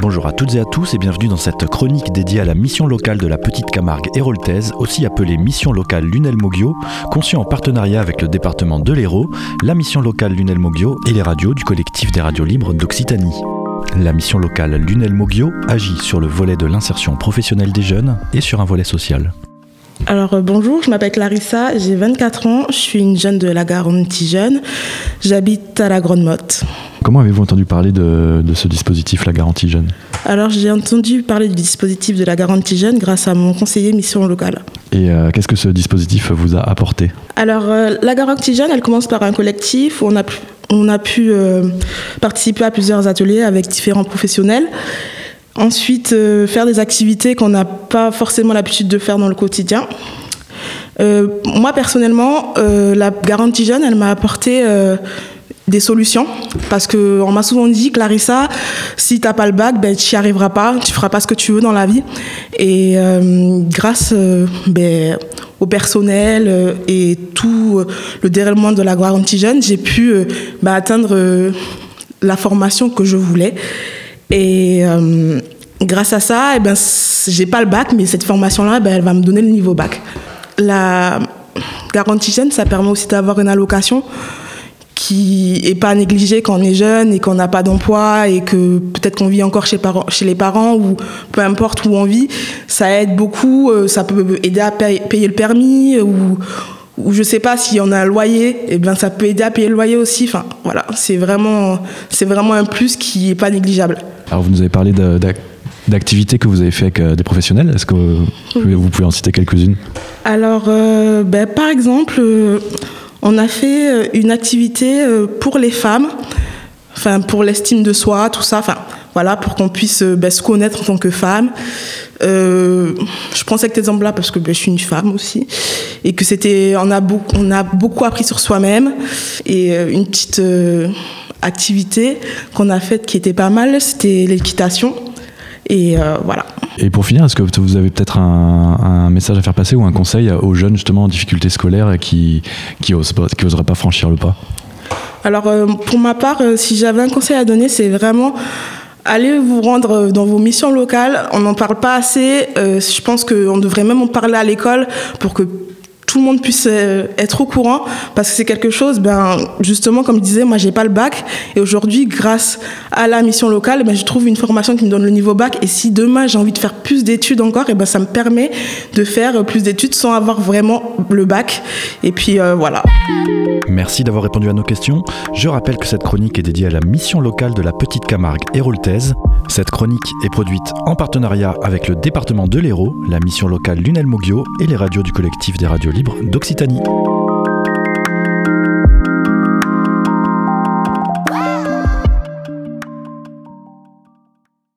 Bonjour à toutes et à tous et bienvenue dans cette chronique dédiée à la mission locale de la Petite Camargue héroltaise, aussi appelée mission locale Lunel Moggio, conçue en partenariat avec le département de l'Hérault, la mission locale Lunel Moggio et les radios du collectif des radios libres d'Occitanie. La mission locale Lunel Moggio agit sur le volet de l'insertion professionnelle des jeunes et sur un volet social. Alors euh, bonjour, je m'appelle Clarissa, j'ai 24 ans, je suis une jeune de la garantie jeune, j'habite à la Grande Motte. Comment avez-vous entendu parler de, de, ce dispositif, la garantie jeune? Alors j'ai entendu parler du dispositif de la garantie jeune grâce à mon conseiller mission locale. Et euh, qu'est-ce que ce dispositif vous a apporté? Alors euh, la garantie jeune, elle commence par un collectif où on a pu, on a pu euh, participer à plusieurs ateliers avec différents professionnels. Ensuite, faire des activités qu'on n'a pas forcément l'habitude de faire dans le quotidien. Euh, moi, personnellement, euh, la garantie jeune, elle m'a apporté euh, des solutions. Parce qu'on m'a souvent dit, Clarissa, si tu n'as pas le bac, ben, tu n'y arriveras pas, tu feras pas ce que tu veux dans la vie. Et euh, grâce ben, au personnel et tout le déroulement de la garantie jeune, j'ai pu ben, atteindre la formation que je voulais. Et euh, grâce à ça, eh ben, j'ai pas le bac, mais cette formation-là, ben, elle va me donner le niveau bac. La garantie jeune, ça permet aussi d'avoir une allocation qui est pas négligée quand on est jeune et qu'on n'a pas d'emploi et que peut-être qu'on vit encore chez, parents, chez les parents ou peu importe où on vit. Ça aide beaucoup, euh, ça peut aider à payer le permis ou ou je sais pas si on a un loyer, et eh bien ça peut aider à payer le loyer aussi. Enfin voilà, c'est vraiment c'est vraiment un plus qui est pas négligeable. Alors vous nous avez parlé d'activités que vous avez fait avec euh, des professionnels. Est-ce que vous pouvez en citer quelques-unes? Alors euh, ben, par exemple, euh, on a fait une activité pour les femmes, enfin pour l'estime de soi, tout ça. Enfin voilà, pour qu'on puisse ben, se connaître en tant que femme. Euh, je prends cet exemple-là parce que ben, je suis une femme aussi et que c'était, on a beaucoup, on a beaucoup appris sur soi-même et euh, une petite euh, activité qu'on a faite qui était pas mal, c'était l'équitation et euh, voilà. Et pour finir, est-ce que vous avez peut-être un, message à faire passer ou un conseil aux jeunes justement en difficulté scolaire qui qui n'oseraient pas franchir le pas Alors pour ma part, si j'avais un conseil à donner, c'est vraiment allez vous rendre dans vos missions locales. On n'en parle pas assez. Euh, je pense qu'on devrait même en parler à l'école pour que tout le monde puisse euh, être au courant parce que c'est quelque chose ben justement comme je disais moi j'ai pas le bac et aujourd'hui grâce à la mission locale ben je trouve une formation qui me donne le niveau bac et si demain j'ai envie de faire plus d'études encore et ben ça me permet de faire plus d'études sans avoir vraiment le bac et puis euh, voilà. Merci d'avoir répondu à nos questions. Je rappelle que cette chronique est dédiée à la mission locale de la Petite Camargue héroltaise. Cette chronique est produite en partenariat avec le département de l'Hérault, la mission locale Lunel Moggio et les radios du collectif des radios libres d'Occitanie.